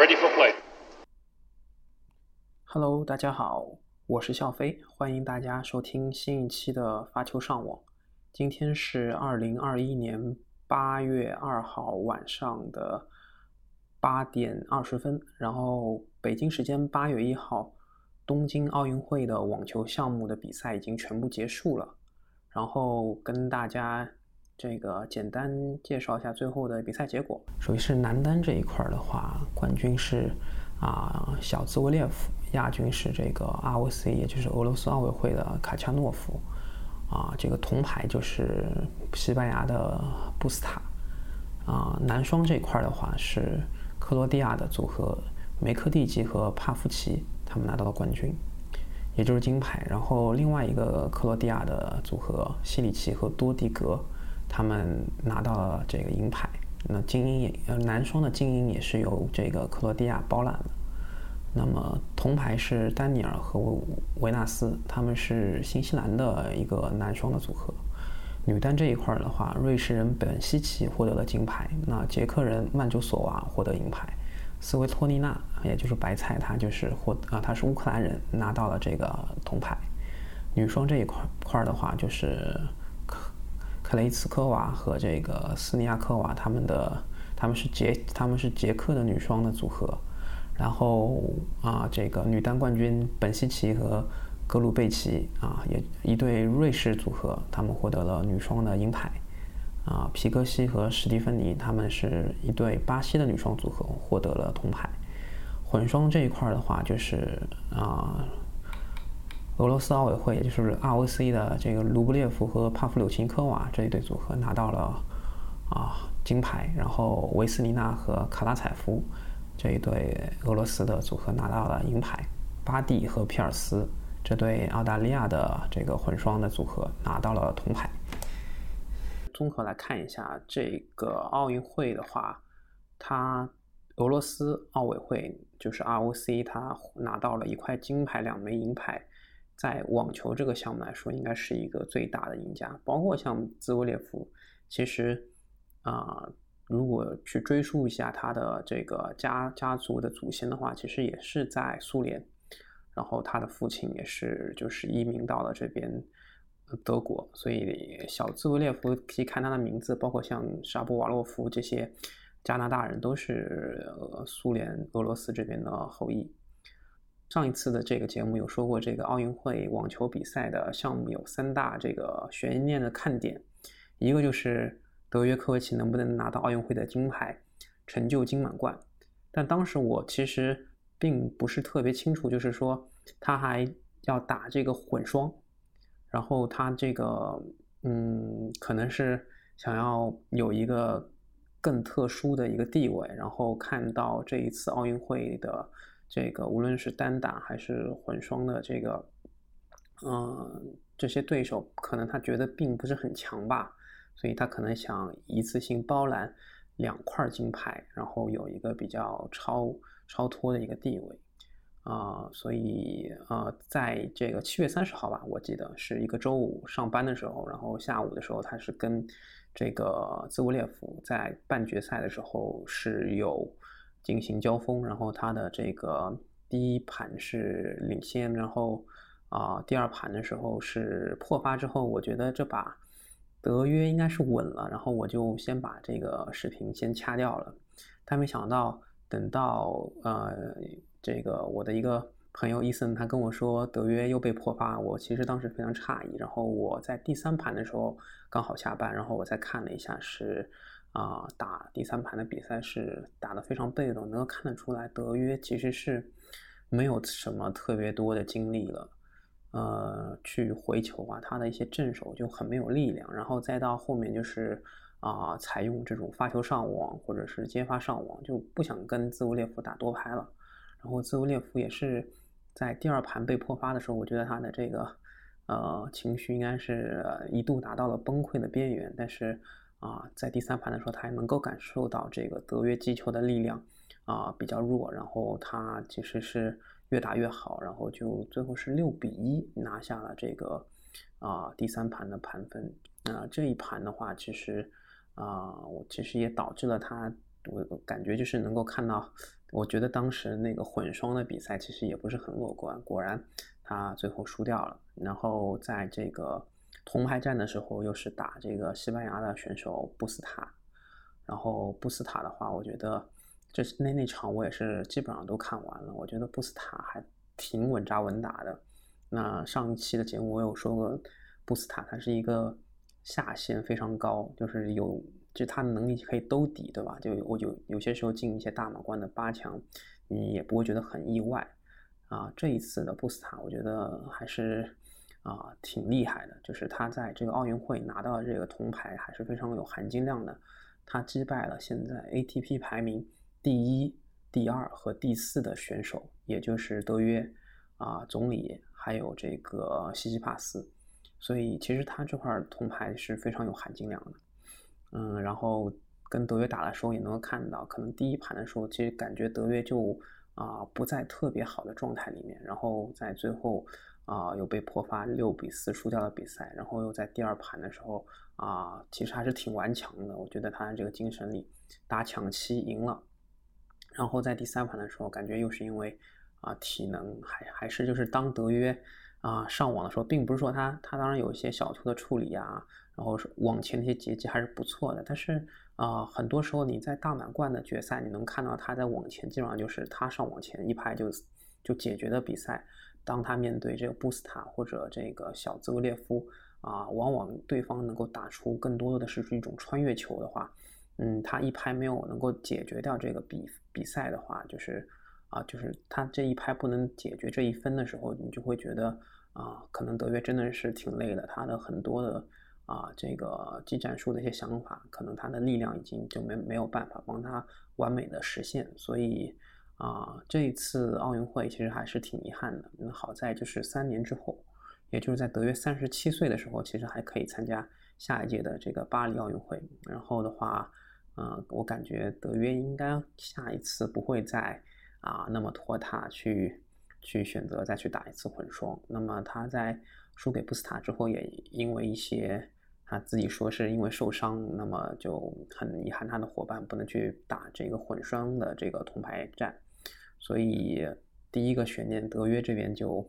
ready for play. Hello，大家好，我是笑飞，欢迎大家收听新一期的发球上网。今天是二零二一年八月二号晚上的八点二十分，然后北京时间八月一号，东京奥运会的网球项目的比赛已经全部结束了，然后跟大家这个简单介绍一下最后的比赛结果。首先是男单这一块的话，冠军是啊小兹维列夫。亚军是这个 ROC，也就是俄罗斯奥委会的卡恰诺夫，啊，这个铜牌就是西班牙的布斯塔，啊，男双这一块的话是克罗地亚的组合梅科蒂奇和帕夫奇，他们拿到了冠军，也就是金牌。然后另外一个克罗地亚的组合西里奇和多蒂格，他们拿到了这个银牌。那精英也呃男双的精英也是由这个克罗地亚包揽的。那么铜牌是丹尼尔和维纳斯，他们是新西兰的一个男双的组合。女单这一块的话，瑞士人本西奇获得了金牌，那捷克人曼朱索娃获得银牌，斯维托尼娜也就是白菜，她就是获啊，她是乌克兰人，拿到了这个铜牌。女双这一块块的话，就是克雷茨科娃和这个斯尼亚科娃，他们的他们是捷他们是捷克的女双的组合。然后啊，这个女单冠军本西奇和格鲁贝奇啊，也一对瑞士组合，他们获得了女双的银牌。啊，皮科西和史蒂芬妮他们是一对巴西的女双组合，获得了铜牌。混双这一块的话，就是啊，俄罗斯奥委会，也就是 ROC 的这个卢布列夫和帕夫柳琴科娃这一对组合拿到了啊金牌，然后维斯尼娜和卡拉采夫。这一对俄罗斯的组合拿到了银牌，巴蒂和皮尔斯这对澳大利亚的这个混双的组合拿到了铜牌。综合来看一下这个奥运会的话，它俄罗斯奥委会就是 ROC，它拿到了一块金牌、两枚银牌，在网球这个项目来说，应该是一个最大的赢家。包括像兹维列夫，其实啊。如果去追溯一下他的这个家家族的祖先的话，其实也是在苏联，然后他的父亲也是就是移民到了这边德国，所以小兹维列夫可以看他的名字，包括像沙波瓦洛夫这些加拿大人都是苏联俄罗斯这边的后裔。上一次的这个节目有说过，这个奥运会网球比赛的项目有三大这个悬念的看点，一个就是。德约科维奇能不能拿到奥运会的金牌，成就金满贯？但当时我其实并不是特别清楚，就是说他还要打这个混双，然后他这个嗯，可能是想要有一个更特殊的一个地位，然后看到这一次奥运会的这个无论是单打还是混双的这个嗯这些对手，可能他觉得并不是很强吧。所以他可能想一次性包揽两块金牌，然后有一个比较超超脱的一个地位，啊，所以呃，在这个七月三十号吧，我记得是一个周五上班的时候，然后下午的时候他是跟这个兹维列夫在半决赛的时候是有进行交锋，然后他的这个第一盘是领先，然后啊第二盘的时候是破发之后，我觉得这把。德约应该是稳了，然后我就先把这个视频先掐掉了。但没想到，等到呃，这个我的一个朋友伊森他跟我说德约又被破发，我其实当时非常诧异。然后我在第三盘的时候刚好下班，然后我再看了一下，是啊，打第三盘的比赛是打得非常被动，能够看得出来德约其实是没有什么特别多的精力了。呃，去回球啊，他的一些正手就很没有力量，然后再到后面就是啊，采用这种发球上网或者是接发上网，就不想跟兹维列夫打多拍了。然后兹维列夫也是在第二盘被破发的时候，我觉得他的这个呃情绪应该是一度达到了崩溃的边缘。但是啊，在第三盘的时候，他还能够感受到这个德约击球的力量啊比较弱，然后他其实是。越打越好，然后就最后是六比一拿下了这个啊第三盘的盘分。那这一盘的话，其实啊我其实也导致了他，我感觉就是能够看到我觉得当时那个混双的比赛其实也不是很乐观，果然他最后输掉了。然后在这个铜牌战的时候，又是打这个西班牙的选手布斯塔。然后布斯塔的话，我觉得这那那场我也是基本上都看完了。我觉得布斯塔还挺稳扎稳打的。那上一期的节目我有说过，布斯塔他是一个下限非常高，就是有就他的能力可以兜底，对吧？就我有有些时候进一些大满贯的八强，你也不会觉得很意外啊。这一次的布斯塔，我觉得还是啊挺厉害的，就是他在这个奥运会拿到这个铜牌还是非常有含金量的。他击败了现在 ATP 排名第一、第二和第四的选手，也就是德约啊、总理还有这个西西帕斯，所以其实他这块铜牌是非常有含金量的。嗯，然后跟德约打的时候也能够看到，可能第一盘的时候其实感觉德约就啊不在特别好的状态里面，然后在最后啊又被破发六比四输掉了比赛，然后又在第二盘的时候。啊，其实还是挺顽强的。我觉得他的这个精神力，打抢七赢了，然后在第三盘的时候，感觉又是因为啊体能还还是就是当德约啊上网的时候，并不是说他他当然有一些小球的处理啊，然后是往前那些截击还是不错的。但是啊，很多时候你在大满贯的决赛，你能看到他在往前，基本上就是他上往前一拍就就解决的比赛。当他面对这个布斯塔或者这个小兹维列夫。啊，往往对方能够打出更多的是一种穿越球的话，嗯，他一拍没有能够解决掉这个比比赛的话，就是啊，就是他这一拍不能解决这一分的时候，你就会觉得啊，可能德约真的是挺累的，他的很多的啊这个技战术的一些想法，可能他的力量已经就没没有办法帮他完美的实现，所以啊，这一次奥运会其实还是挺遗憾的。那好在就是三年之后。也就是在德约三十七岁的时候，其实还可以参加下一届的这个巴黎奥运会。然后的话，嗯，我感觉德约应该下一次不会再啊那么拖沓去去选择再去打一次混双。那么他在输给布斯塔之后，也因为一些他自己说是因为受伤，那么就很遗憾他的伙伴不能去打这个混双的这个铜牌战。所以第一个悬念，德约这边就。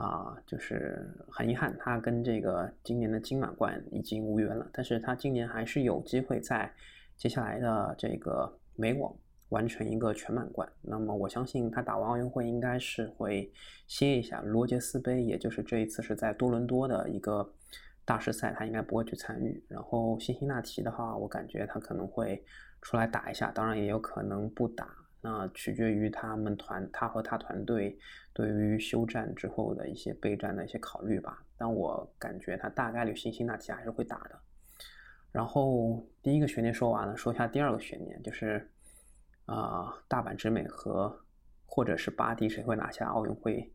啊，就是很遗憾，他跟这个今年的金满贯已经无缘了。但是他今年还是有机会在接下来的这个美网完成一个全满贯。那么我相信他打完奥运会应该是会歇一下罗杰斯杯，也就是这一次是在多伦多的一个大师赛，他应该不会去参与。然后辛辛那提的话，我感觉他可能会出来打一下，当然也有可能不打。那取决于他们团，他和他团队对于休战之后的一些备战的一些考虑吧。但我感觉他大概率辛辛那提还是会打的。然后第一个悬念说完了，说一下第二个悬念，就是啊，大阪直美和或者是巴蒂谁会拿下奥运会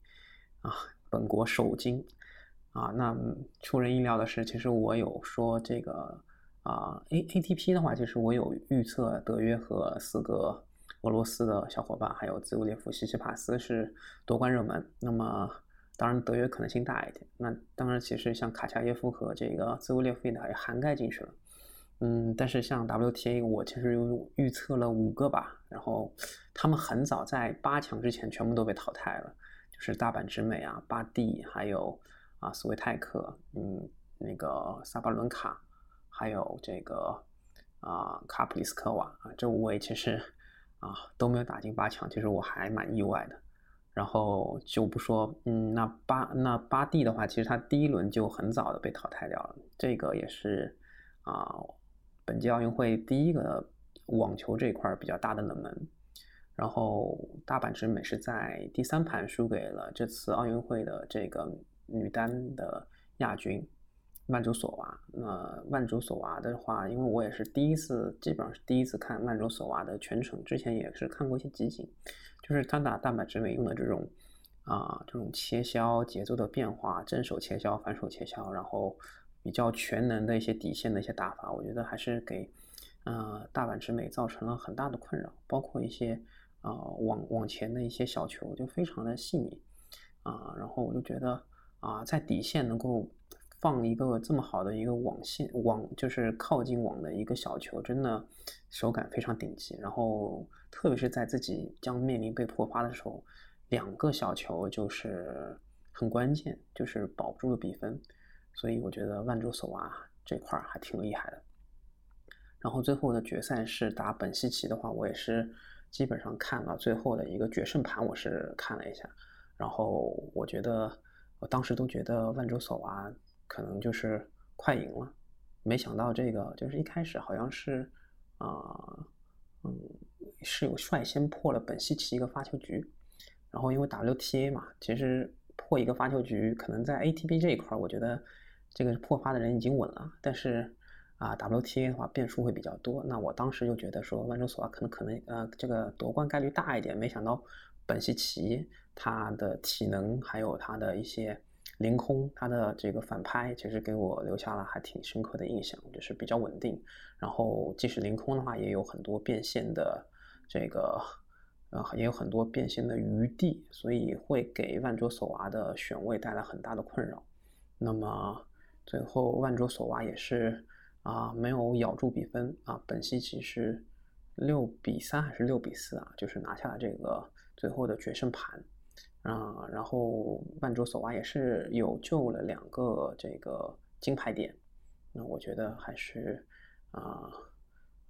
啊本国首金啊？那出人意料的是，其实我有说这个啊 A A T P 的话，其实我有预测德约和四个。俄罗斯的小伙伴还有兹维列夫、西西帕斯是夺冠热门，那么当然德约可能性大一点。那当然，其实像卡恰耶夫和这个兹维列夫也涵盖进去了。嗯，但是像 WTA，我其实预测了五个吧，然后他们很早在八强之前全部都被淘汰了，就是大阪直美啊、巴蒂，还有啊斯维泰克，嗯，那个萨巴伦卡，还有这个啊卡普里斯科娃啊，这五位其实。啊，都没有打进八强，其实我还蛮意外的。然后就不说，嗯，那巴那巴蒂的话，其实他第一轮就很早的被淘汰掉了，这个也是啊，本届奥运会第一个网球这一块比较大的冷门。然后大阪直美是在第三盘输给了这次奥运会的这个女单的亚军。曼卓索娃，那曼卓索娃的话，因为我也是第一次，基本上是第一次看曼卓索娃的全程，之前也是看过一些集锦，就是他打大阪直美用的这种啊，这种切削节奏的变化，正手切削、反手切削，然后比较全能的一些底线的一些打法，我觉得还是给呃大阪直美造成了很大的困扰，包括一些啊往往前的一些小球就非常的细腻啊，然后我就觉得啊在底线能够。放一个这么好的一个网线网，就是靠近网的一个小球，真的手感非常顶级。然后特别是在自己将面临被破发的时候，两个小球就是很关键，就是保住了比分。所以我觉得万州索瓦这块儿还挺厉害的。然后最后的决赛是打本西奇的话，我也是基本上看了最后的一个决胜盘，我是看了一下。然后我觉得，我当时都觉得万州索娃可能就是快赢了，没想到这个就是一开始好像是，啊，嗯，是有率先破了本西奇一个发球局，然后因为 WTA 嘛，其实破一个发球局可能在 ATP 这一块，我觉得这个破发的人已经稳了，但是啊 WTA 的话变数会比较多，那我当时就觉得说万州索娃可能可能呃这个夺冠概率大一点，没想到本西奇。他的体能还有他的一些凌空，他的这个反拍，其实给我留下了还挺深刻的印象，就是比较稳定。然后即使凌空的话，也有很多变现的这个，呃，也有很多变现的余地，所以会给万卓索娃的选位带来很大的困扰。那么最后万卓索娃也是啊，没有咬住比分啊，本西奇是六比三还是六比四啊，就是拿下了这个最后的决胜盘。啊，然后万州索娃也是有救了两个这个金牌点，那我觉得还是啊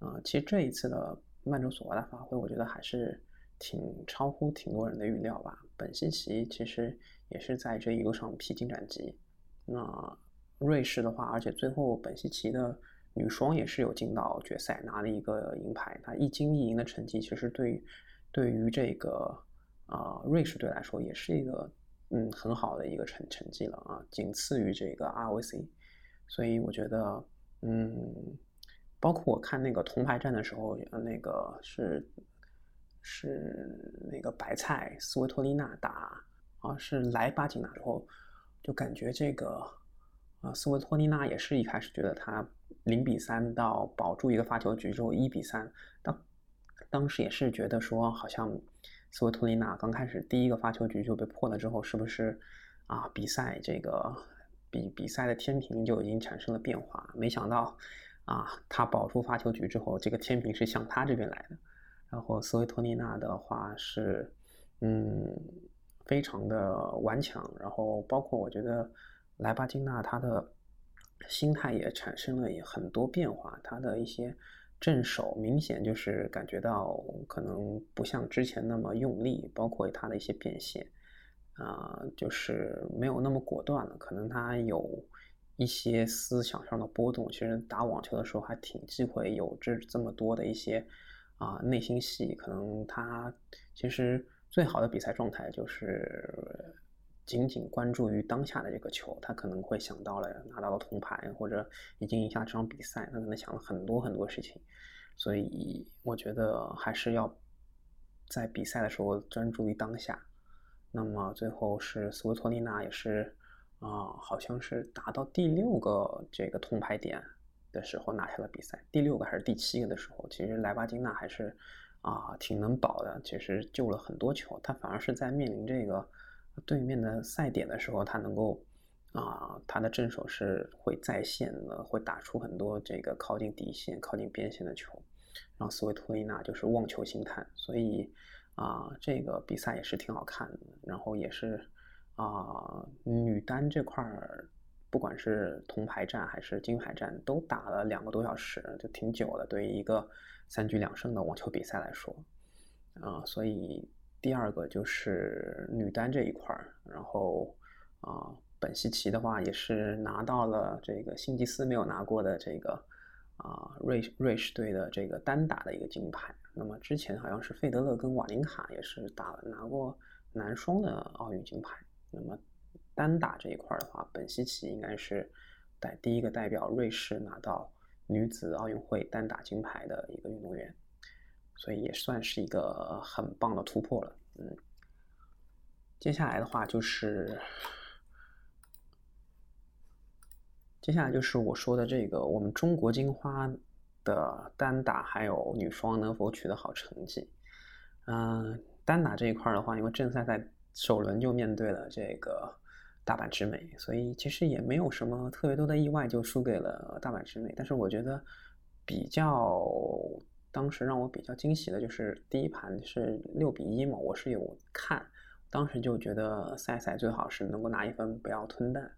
啊，其实这一次的万州索娃的发挥，我觉得还是挺超乎挺多人的预料吧。本西奇其实也是在这一路上披荆斩棘。那瑞士的话，而且最后本西奇的女双也是有进到决赛，拿了一个银牌。她一金一银的成绩，其实对对于这个。啊，瑞士队来说也是一个嗯很好的一个成成绩了啊，仅次于这个 ROC，所以我觉得嗯，包括我看那个铜牌战的时候，呃那个是是那个白菜斯维托利娜打啊是莱巴金娜之后，就感觉这个啊斯维托利娜也是一开始觉得他零比三到保住一个发球局之后一比三，当当时也是觉得说好像。斯维托利娜刚开始第一个发球局就被破了之后，是不是啊？比赛这个比比赛的天平就已经产生了变化？没想到啊，他保住发球局之后，这个天平是向他这边来的。然后斯维托利娜的话是嗯，非常的顽强。然后包括我觉得莱巴金娜她的心态也产生了很多变化，她的一些。正手明显就是感觉到可能不像之前那么用力，包括他的一些变现，啊，就是没有那么果断了。可能他有一些思想上的波动。其实打网球的时候还挺忌讳有这这么多的一些啊内心戏。可能他其实最好的比赛状态就是。仅仅关注于当下的这个球，他可能会想到了拿到了铜牌，或者已经赢下这场比赛，他可能想了很多很多事情。所以我觉得还是要在比赛的时候专注于当下。那么最后是斯维托利娜也是啊，好像是达到第六个这个铜牌点的时候拿下了比赛，第六个还是第七个的时候，其实莱巴金娜还是啊挺能保的，其实救了很多球，他反而是在面临这个。对面的赛点的时候，他能够啊，他的正手是会在线的，会打出很多这个靠近底线、靠近边线的球，然后斯维托利娜就是望球兴叹，所以啊，这个比赛也是挺好看的。然后也是啊，女单这块儿，不管是铜牌战还是金牌战，都打了两个多小时，就挺久的。对于一个三局两胜的网球比赛来说，啊，所以。第二个就是女单这一块儿，然后啊，本西奇的话也是拿到了这个辛吉斯没有拿过的这个啊瑞瑞士队的这个单打的一个金牌。那么之前好像是费德勒跟瓦林卡也是打了拿过男双的奥运金牌。那么单打这一块儿的话，本西奇应该是代第一个代表瑞士拿到女子奥运会单打金牌的一个运动员。所以也算是一个很棒的突破了，嗯。接下来的话就是，接下来就是我说的这个我们中国金花的单打还有女双能否取得好成绩？嗯，单打这一块的话，因为正赛在首轮就面对了这个大阪直美，所以其实也没有什么特别多的意外，就输给了大阪直美。但是我觉得比较当时让我比较惊喜的就是第一盘是六比一嘛，我是有看，当时就觉得赛赛最好是能够拿一分，不要吞蛋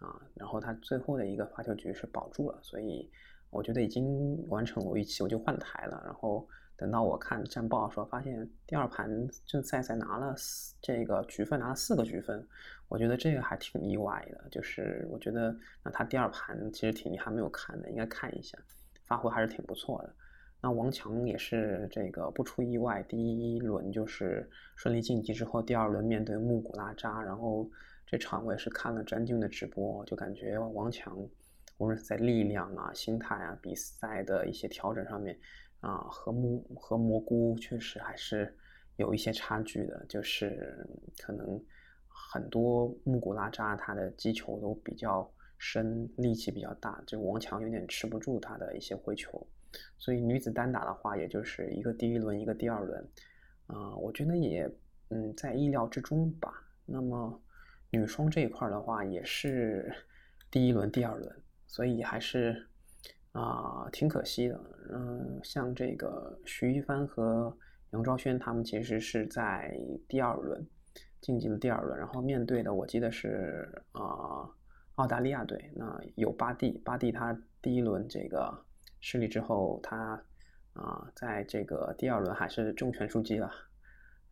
啊。然后他最后的一个发球局是保住了，所以我觉得已经完成了预期，我就换台了。然后等到我看战报的时候，发现第二盘正赛赛拿了这个局分，拿了四个局分。我觉得这个还挺意外的，就是我觉得那他第二盘其实挺遗憾没有看的，应该看一下，发挥还是挺不错的。那王强也是这个不出意外，第一轮就是顺利晋级之后，第二轮面对木古拉扎，然后这场我也是看了詹俊的直播，就感觉王强无论是在力量啊、心态啊、比赛的一些调整上面啊，和木和蘑菇确实还是有一些差距的，就是可能。很多木古拉扎他的击球都比较深，力气比较大，这王强有点吃不住他的一些回球，所以女子单打的话，也就是一个第一轮，一个第二轮，啊，我觉得也嗯在意料之中吧。那么女双这一块的话，也是 第一轮、第二轮，所以还是啊挺可惜的。嗯，像这个徐一帆和杨昭轩他们其实是在第二轮。晋级了第二轮，然后面对的我记得是啊澳大利亚队。那有巴蒂，巴蒂他第一轮这个失利之后，他啊在这个第二轮还是重拳出击了。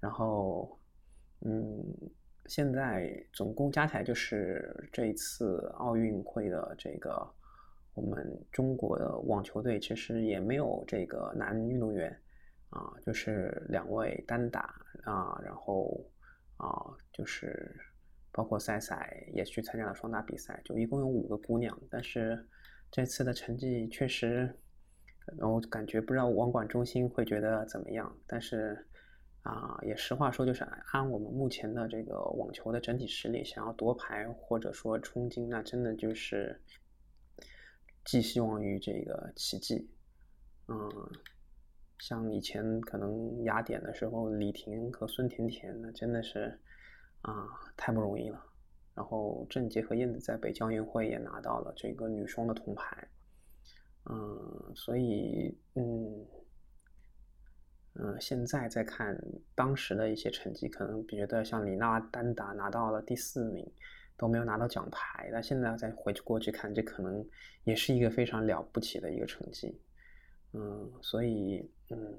然后嗯，现在总共加起来就是这一次奥运会的这个我们中国的网球队其实也没有这个男运动员啊，就是两位单打啊，然后。啊，就是包括赛赛也去参加了双打比赛，就一共有五个姑娘。但是这次的成绩确实，我感觉不知道网管中心会觉得怎么样。但是啊，也实话说，就是按我们目前的这个网球的整体实力，想要夺牌或者说冲金，那真的就是寄希望于这个奇迹。嗯。像以前可能雅典的时候，李婷和孙甜甜，那真的是啊太不容易了。然后郑洁和燕子在北京奥运会也拿到了这个女双的铜牌，嗯，所以嗯嗯，现在再看当时的一些成绩，可能觉得像李娜单打拿到了第四名，都没有拿到奖牌。那现在再回去过去看，这可能也是一个非常了不起的一个成绩。嗯，所以嗯，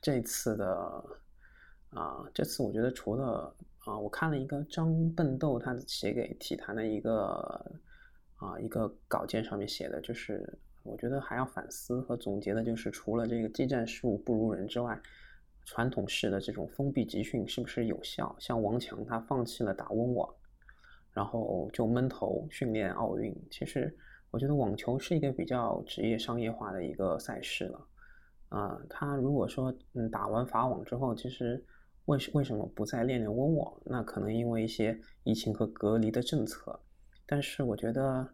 这次的啊，这次我觉得除了啊，我看了一个张笨豆他写给体坛的一个啊一个稿件上面写的，就是我觉得还要反思和总结的，就是除了这个技战术不如人之外，传统式的这种封闭集训是不是有效？像王强他放弃了打温网，然后就闷头训练奥运，其实。我觉得网球是一个比较职业商业化的一个赛事了，啊，他如果说嗯打完法网之后，其实为为什么不再练练温网？那可能因为一些疫情和隔离的政策。但是我觉得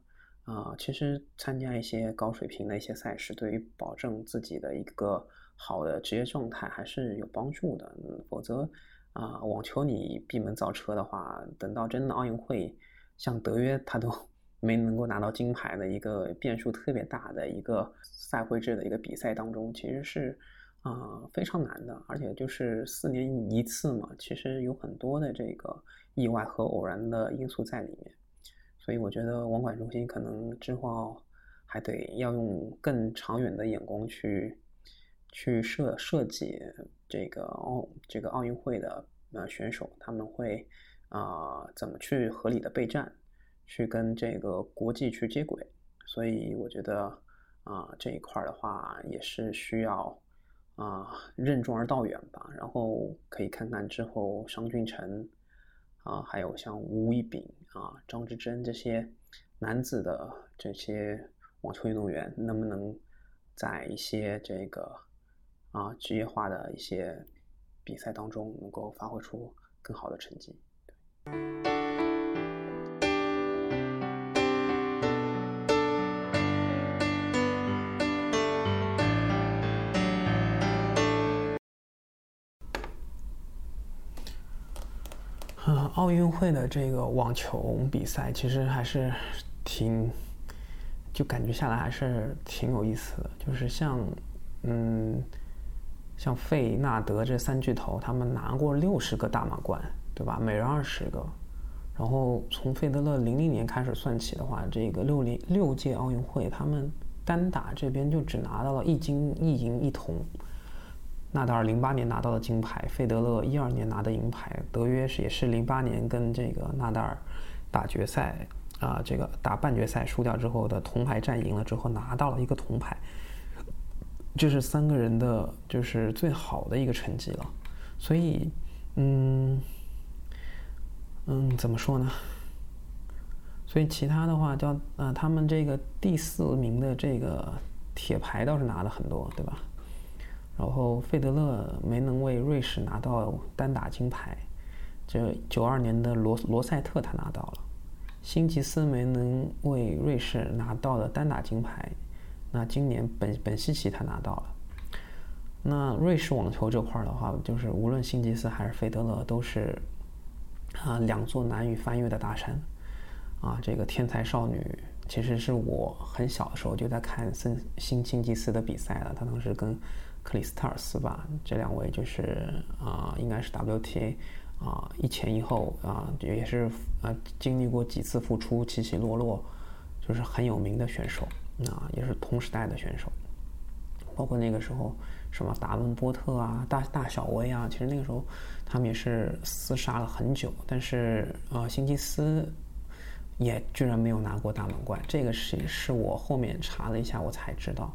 啊，其实参加一些高水平的一些赛事，对于保证自己的一个好的职业状态还是有帮助的。否则啊，网球你闭门造车的话，等到真的奥运会，像德约他都。没能够拿到金牌的一个变数特别大的一个赛会制的一个比赛当中，其实是啊非常难的，而且就是四年一次嘛，其实有很多的这个意外和偶然的因素在里面，所以我觉得网管中心可能之后还得要用更长远的眼光去去设设计这个奥这个奥运会的呃选手他们会啊怎么去合理的备战。去跟这个国际去接轨，所以我觉得啊这一块的话也是需要啊任重而道远吧。然后可以看看之后商俊成啊，还有像吴一丙啊、张之臻这些男子的这些网球运动员，能不能在一些这个啊职业化的一些比赛当中，能够发挥出更好的成绩。奥运会的这个网球比赛其实还是挺，就感觉下来还是挺有意思的。就是像，嗯，像费纳德这三巨头，他们拿过六十个大满贯，对吧？每人二十个。然后从费德勒零零年开始算起的话，这个六零六届奥运会，他们单打这边就只拿到了一金一银一铜。纳达尔零八年拿到的金牌，费德勒一二年拿的银牌，德约是也是零八年跟这个纳达尔打决赛啊，这个打半决赛输掉之后的铜牌战赢了之后拿到了一个铜牌，这是三个人的就是最好的一个成绩了，所以嗯嗯怎么说呢？所以其他的话叫呃他们这个第四名的这个铁牌倒是拿了很多，对吧？然后费德勒没能为瑞士拿到单打金牌，这九二年的罗罗塞特他拿到了，辛吉斯没能为瑞士拿到的单打金牌，那今年本本西奇他拿到了。那瑞士网球这块的话，就是无论辛吉斯还是费德勒都是啊两座难以翻越的大山，啊这个天才少女其实是我很小的时候就在看森辛辛吉斯的比赛了，他当时跟。克里斯塔尔斯吧，这两位就是啊，应该是 WTA 啊一前一后啊，也是啊经历过几次复出起起落落，就是很有名的选手啊，也是同时代的选手。包括那个时候什么达文波特啊、大大小威啊，其实那个时候他们也是厮杀了很久，但是啊，辛吉斯也居然没有拿过大满贯，这个是是我后面查了一下我才知道。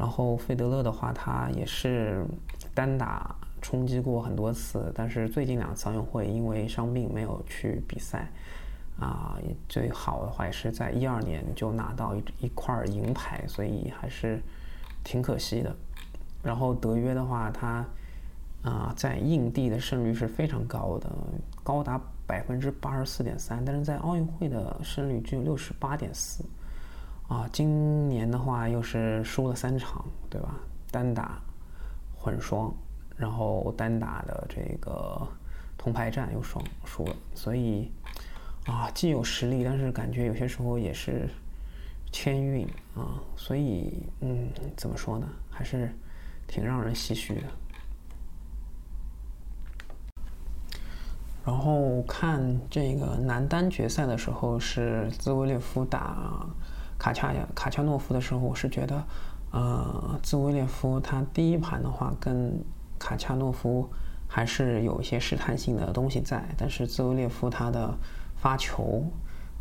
然后费德勒的话，他也是单打冲击过很多次，但是最近两次奥运会因为伤病没有去比赛，啊，最好的话也是在一二年就拿到一一块银牌，所以还是挺可惜的。然后德约的话，他啊在硬地的胜率是非常高的，高达百分之八十四点三，但是在奥运会的胜率只有六十八点四。啊，今年的话又是输了三场，对吧？单打、混双，然后单打的这个铜牌战又双输了，所以啊，既有实力，但是感觉有些时候也是签运啊，所以嗯，怎么说呢？还是挺让人唏嘘的。然后看这个男单决赛的时候，是兹维列夫打。卡恰，卡恰诺夫的时候，我是觉得，呃，兹维列夫他第一盘的话跟卡恰诺夫还是有一些试探性的东西在，但是兹维列夫他的发球，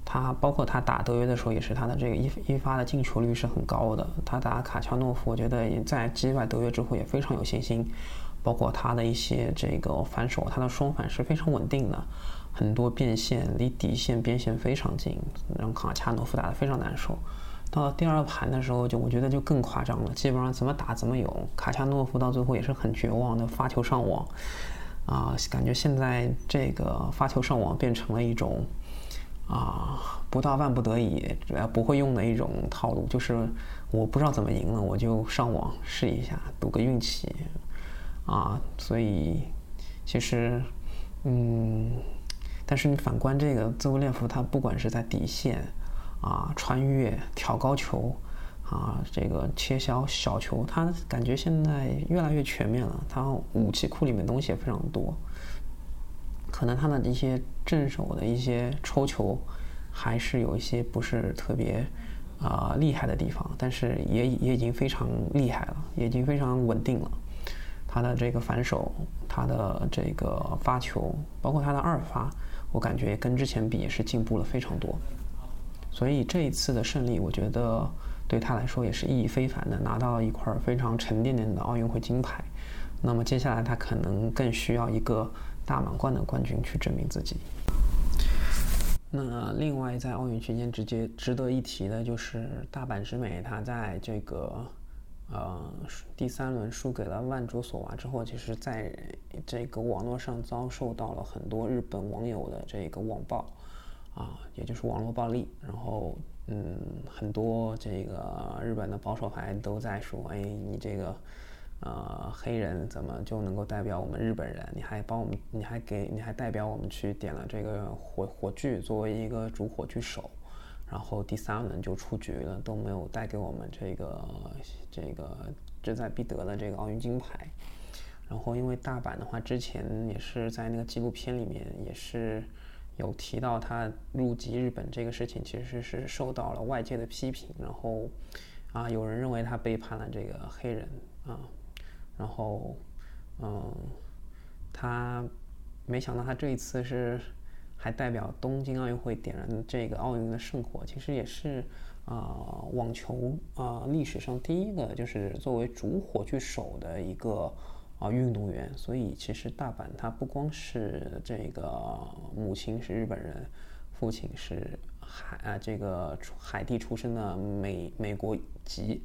他包括他打德约的时候也是他的这个一一发的进球率是很高的。他打卡恰诺夫，我觉得也在击败德约之后也非常有信心，包括他的一些这个反手，他的双反是非常稳定的。很多变线离底线边线非常近，让卡恰诺夫打得非常难受。到了第二盘的时候，就我觉得就更夸张了，基本上怎么打怎么有。卡恰诺夫到最后也是很绝望的发球上网，啊，感觉现在这个发球上网变成了一种啊，不到万不得已主要不会用的一种套路，就是我不知道怎么赢了，我就上网试一下，赌个运气啊。所以其实，嗯。但是你反观这个兹维列夫，他不管是在底线，啊，穿越、挑高球，啊，这个切削小球，他感觉现在越来越全面了。他武器库里面东西也非常多，可能他的一些正手的一些抽球，还是有一些不是特别啊厉害的地方，但是也也已经非常厉害了，也已经非常稳定了。他的这个反手，他的这个发球，包括他的二发。我感觉跟之前比也是进步了非常多，所以这一次的胜利，我觉得对他来说也是意义非凡的，拿到了一块非常沉甸甸的奥运会金牌。那么接下来他可能更需要一个大满贯的冠军去证明自己。那另外在奥运期间直接值得一提的就是大阪直美，他在这个。呃，第三轮输给了万卓索娃之后，其实在这个网络上遭受到了很多日本网友的这个网暴，啊，也就是网络暴力。然后，嗯，很多这个日本的保守派都在说，哎，你这个呃，黑人怎么就能够代表我们日本人？你还帮我们，你还给，你还代表我们去点了这个火火炬，作为一个主火炬手，然后第三轮就出局了，都没有带给我们这个这个志在必得的这个奥运金牌。然后因为大阪的话，之前也是在那个纪录片里面也是有提到他入籍日本这个事情，其实是受到了外界的批评。然后啊，有人认为他背叛了这个黑人啊。然后，嗯，他没想到他这一次是还代表东京奥运会点燃这个奥运的圣火，其实也是啊网球啊历史上第一个就是作为主火炬手的一个啊运动员。所以其实大阪他不光是这个母亲是日本人，父亲是海啊这个海地出生的美美国籍。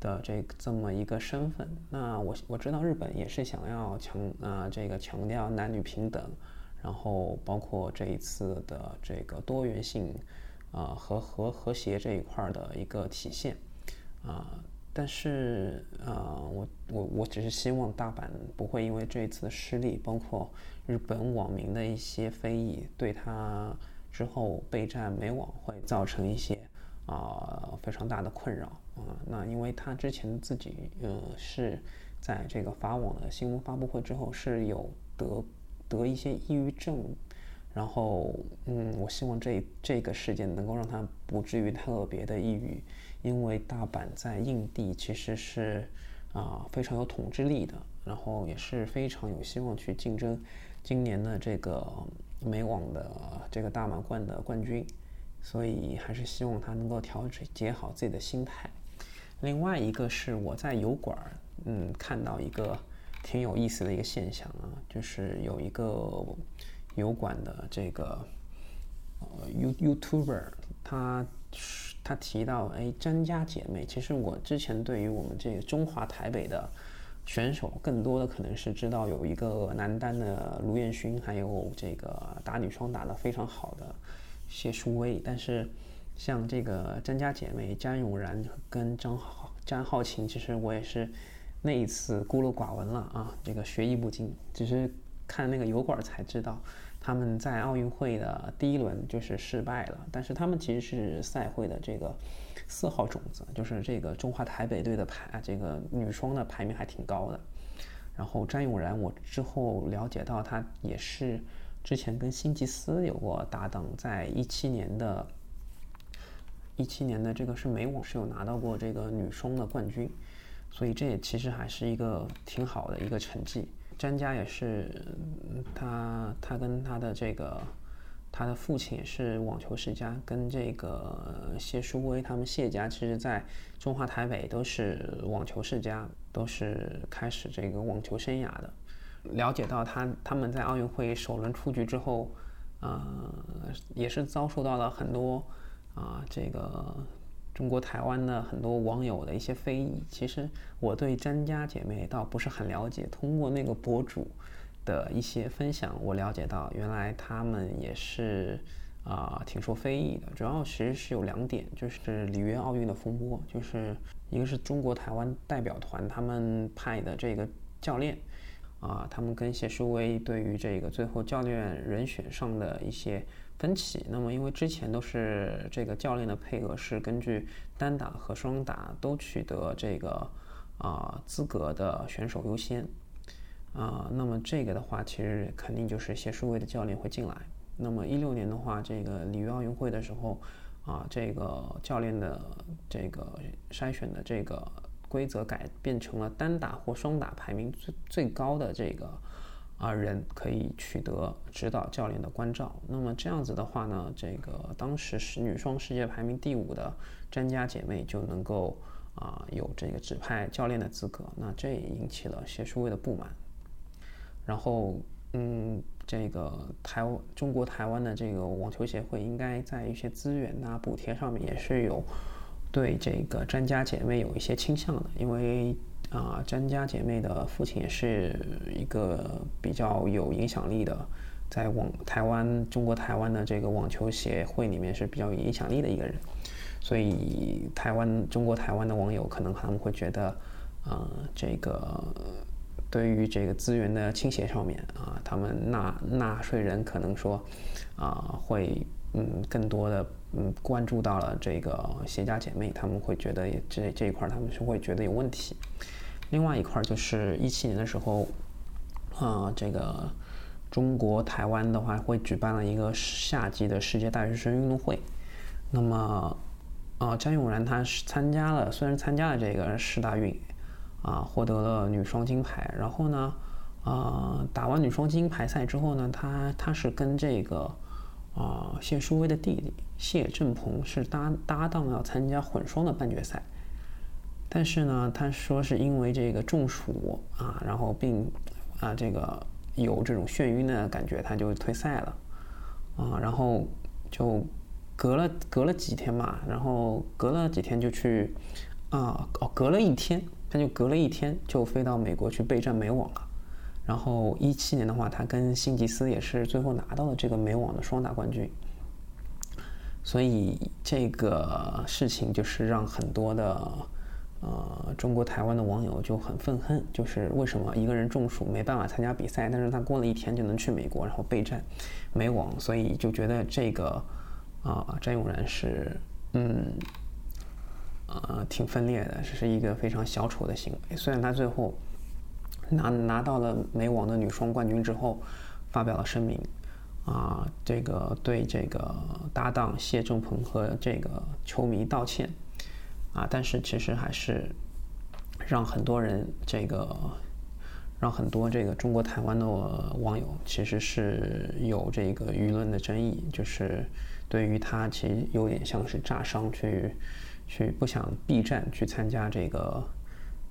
的这这么一个身份，那我我知道日本也是想要强啊这个强调男女平等，然后包括这一次的这个多元性啊和和和谐这一块的一个体现啊，但是啊我我我只是希望大阪不会因为这一次的失利，包括日本网民的一些非议，对他之后备战美网会造成一些啊非常大的困扰。啊，那因为他之前自己，呃，是在这个法网的新闻发布会之后是有得得一些抑郁症，然后，嗯，我希望这这个事件能够让他不至于特别的抑郁，因为大阪在印地其实是啊非常有统治力的，然后也是非常有希望去竞争今年的这个美网的这个大满贯的冠军，所以还是希望他能够调节好自己的心态。另外一个是我在油管，嗯，看到一个挺有意思的一个现象啊，就是有一个油管的这个呃 You YouTuber，他他提到，哎，詹家姐妹，其实我之前对于我们这个中华台北的选手，更多的可能是知道有一个男单的卢彦勋，还有这个打女双打得非常好的谢淑薇，但是。像这个詹家姐妹詹永然跟张浩詹浩晴，其实我也是那一次孤陋寡闻了啊，这个学艺不精，只是看那个油管才知道他们在奥运会的第一轮就是失败了，但是他们其实是赛会的这个四号种子，就是这个中华台北队的排这个女双的排名还挺高的。然后詹永然，我之后了解到她也是之前跟辛吉斯有过搭档，在一七年的。一七年的这个是美网是有拿到过这个女双的冠军，所以这也其实还是一个挺好的一个成绩。詹家也是，他他跟他的这个他的父亲也是网球世家，跟这个谢淑薇他们谢家，其实在中华台北都是网球世家，都是开始这个网球生涯的。了解到他他们在奥运会首轮出局之后，呃，也是遭受到了很多。啊，这个中国台湾的很多网友的一些非议，其实我对詹家姐妹倒不是很了解。通过那个博主的一些分享，我了解到原来他们也是啊挺受非议的。主要其实是有两点，就是里约奥运的风波，就是一个是中国台湾代表团他们派的这个教练啊，他们跟谢淑薇对于这个最后教练人选上的一些。分歧。那么，因为之前都是这个教练的配额是根据单打和双打都取得这个啊资格的选手优先啊。那么这个的话，其实肯定就是谢淑薇的教练会进来。那么一六年的话，这个里约奥运会的时候啊，这个教练的这个筛选的这个规则改变成了单打或双打排名最最高的这个。啊，人可以取得指导教练的关照。那么这样子的话呢，这个当时是女双世界排名第五的詹家姐妹就能够啊有这个指派教练的资格。那这也引起了谢淑薇的不满。然后，嗯，这个台湾中国台湾的这个网球协会应该在一些资源呐补贴上面也是有对这个詹家姐妹有一些倾向的，因为。啊，詹家姐妹的父亲也是一个比较有影响力的，在网台湾中国台湾的这个网球协会里面是比较有影响力的一个人，所以台湾中国台湾的网友可能他们会觉得，呃，这个对于这个资源的倾斜上面啊，他们纳纳税人可能说啊，会嗯更多的嗯关注到了这个携家姐妹，他们会觉得这这一块他们是会觉得有问题。另外一块就是一七年的时候，啊，这个中国台湾的话会举办了一个夏季的世界大学生运动会，那么。啊，张永然她是参加了，虽然参加了这个世大运，啊，获得了女双金牌。然后呢，啊，打完女双金牌赛之后呢，她她是跟这个啊谢淑薇的弟弟谢振鹏是搭搭档要参加混双的半决赛。但是呢，他说是因为这个中暑啊，然后并啊这个有这种眩晕的感觉，他就退赛了。啊，然后就。隔了隔了几天嘛，然后隔了几天就去，啊哦，隔了一天，他就隔了一天就飞到美国去备战美网了。然后一七年的话，他跟辛吉斯也是最后拿到了这个美网的双打冠军。所以这个事情就是让很多的呃中国台湾的网友就很愤恨，就是为什么一个人中暑没办法参加比赛，但是他过了一天就能去美国然后备战美网，所以就觉得这个。啊，张永然是，嗯，呃，挺分裂的，这是一个非常小丑的行为。虽然他最后拿拿到了美网的女双冠军之后，发表了声明，啊，这个对这个搭档谢正鹏和这个球迷道歉，啊，但是其实还是让很多人这个让很多这个中国台湾的网友其实是有这个舆论的争议，就是。对于他，其实有点像是炸伤，去去不想避战去参加这个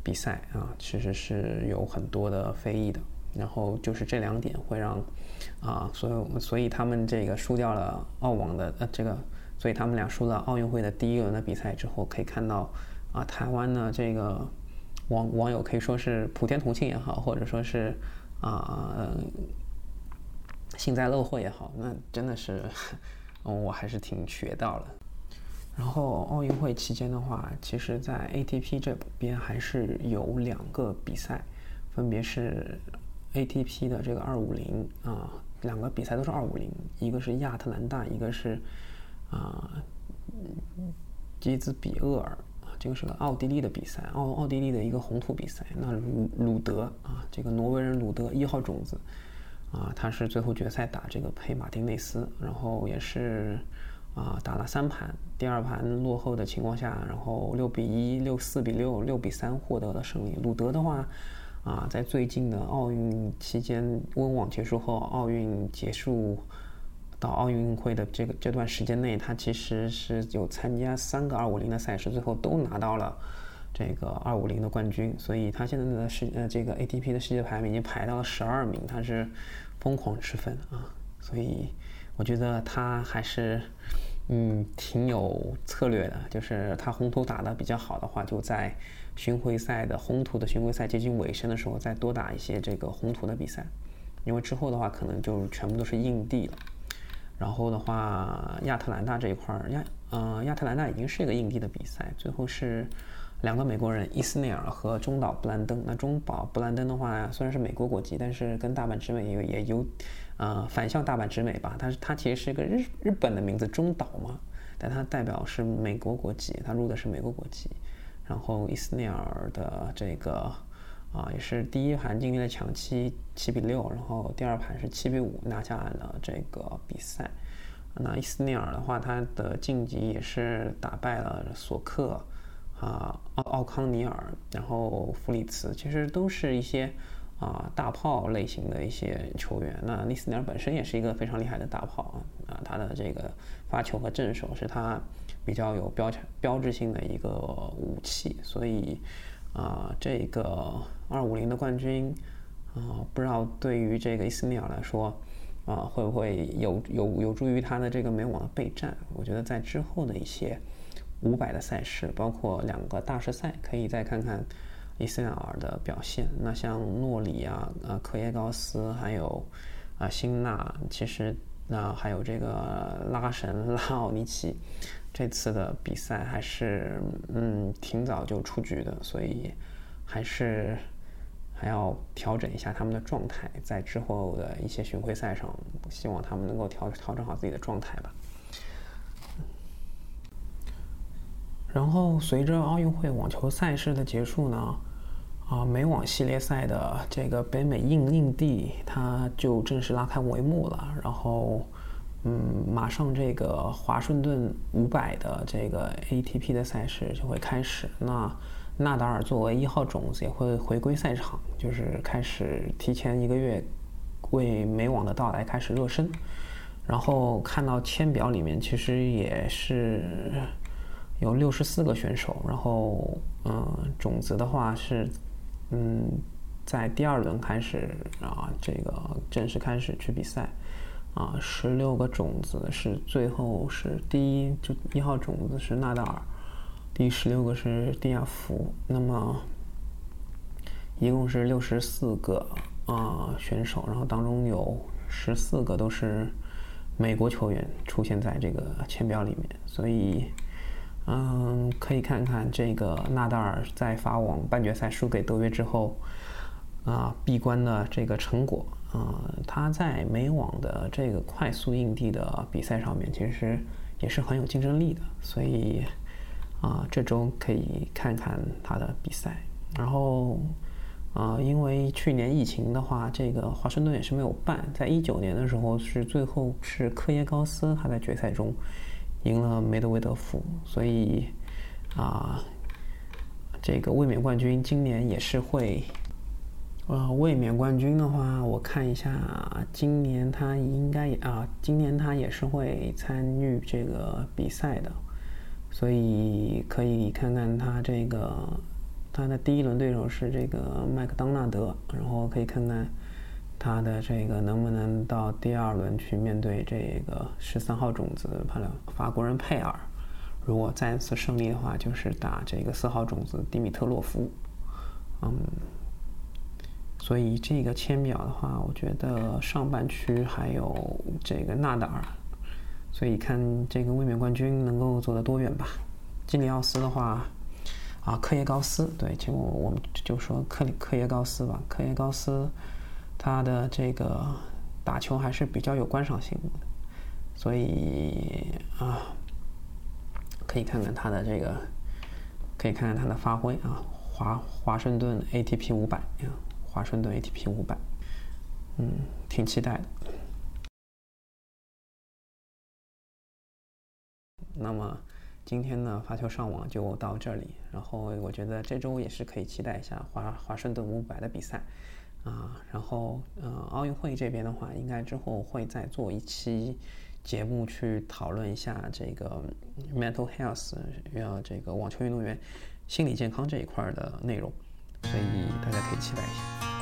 比赛啊，其实是有很多的非议的。然后就是这两点会让啊，所以所以他们这个输掉了澳网的呃这个，所以他们俩输了奥运会的第一轮的比赛之后，可以看到啊，台湾的这个网网友可以说是普天同庆也好，或者说是啊幸灾乐祸也好，那真的是。我还是挺学到了。然后奥运会期间的话，其实，在 ATP 这边还是有两个比赛，分别是 ATP 的这个二五零啊，两个比赛都是二五零，一个是亚特兰大，一个是啊基兹比厄尔啊，这个是个奥地利的比赛，奥奥地利的一个红土比赛。那鲁鲁德啊，这个挪威人鲁德一号种子。啊，他是最后决赛打这个佩马丁内斯，然后也是啊打了三盘，第二盘落后的情况下，然后六比一、六四比六、六比三获得了胜利。鲁德的话，啊，在最近的奥运期间，温网结束后，奥运结束到奥运会的这个这段时间内，他其实是有参加三个二五零的赛事，最后都拿到了这个二五零的冠军，所以他现在的世呃这个 ATP 的世界排名已经排到了十二名，他是。疯狂吃分啊，所以我觉得他还是嗯挺有策略的。就是他红土打的比较好的话，就在巡回赛的红土的巡回赛接近尾声的时候，再多打一些这个红土的比赛。因为之后的话，可能就全部都是硬地了。然后的话，亚特兰大这一块儿亚呃亚特兰大已经是一个硬地的比赛，最后是。两个美国人伊斯内尔和中岛布兰登。那中岛布兰登的话，虽然是美国国籍，但是跟大阪直美也有也有，呃，反向大阪直美吧。但是他其实是一个日日本的名字中岛嘛，但他代表是美国国籍，他入的是美国国籍。然后伊斯内尔的这个啊，也是第一盘经历了抢七七比六，然后第二盘是七比五拿下了这个比赛。那伊斯内尔的话，他的晋级也是打败了索克。啊，奥奥康尼尔，然后弗里茨，其实都是一些啊大炮类型的一些球员。那伊斯尼尔本身也是一个非常厉害的大炮啊，啊，他的这个发球和正手是他比较有标标志性的一个武器。所以啊，这个二五零的冠军啊，不知道对于这个伊斯米尔来说啊，会不会有有有助于他的这个美网的备战？我觉得在之后的一些。五百的赛事，包括两个大师赛，可以再看看伊斯米尔的表现。那像诺里啊、呃科耶高斯，还有啊辛纳，其实那还有这个拉神拉奥尼奇，这次的比赛还是嗯挺早就出局的，所以。还是还要调整一下他们的状态，在之后的一些巡回赛上，希望他们能够调调整好自己的状态吧。然后随着奥运会网球赛事的结束呢，啊，美网系列赛的这个北美硬硬地，它就正式拉开帷幕了。然后，嗯，马上这个华盛顿五百的这个 ATP 的赛事就会开始。那纳达尔作为一号种子也会回归赛场，就是开始提前一个月为美网的到来开始热身。然后看到签表里面，其实也是。有六十四个选手，然后，嗯，种子的话是，嗯，在第二轮开始啊，这个正式开始去比赛，啊，十六个种子是最后是第一就一号种子是纳达尔，第十六个是蒂亚福，那么一共是六十四个啊选手，然后当中有十四个都是美国球员出现在这个签表里面，所以。嗯，可以看看这个纳达尔在法网半决赛输给德约之后，啊，闭关的这个成果。啊，他在美网的这个快速硬地的比赛上面，其实也是很有竞争力的。所以，啊，这周可以看看他的比赛。然后，啊，因为去年疫情的话，这个华盛顿也是没有办。在一九年的时候，是最后是科耶高斯他在决赛中。赢了梅德韦德夫，所以啊，这个卫冕冠军今年也是会，呃，卫冕冠军的话，我看一下，今年他应该啊，今年他也是会参与这个比赛的，所以可以看看他这个他的第一轮对手是这个麦克当纳德，然后可以看看。他的这个能不能到第二轮去面对这个十三号种子帕了法国人佩尔？如果再次胜利的话，就是打这个四号种子迪米特洛夫。嗯，所以这个签表的话，我觉得上半区还有这个纳达尔，所以看这个卫冕冠军能够走得多远吧。基里奥斯的话，啊，科耶高斯，对，就我们就说科科耶高斯吧，科耶高斯。他的这个打球还是比较有观赏性的，所以啊，可以看看他的这个，可以看看他的发挥啊。华华盛顿 ATP 五百啊，华盛顿 ATP 五百，嗯，挺期待的。那么今天呢，发球上网就到这里。然后我觉得这周也是可以期待一下华华盛顿五百的比赛。啊，然后呃，奥运会这边的话，应该之后会再做一期节目去讨论一下这个 mental health，要这个网球运动员心理健康这一块的内容，所以大家可以期待一下。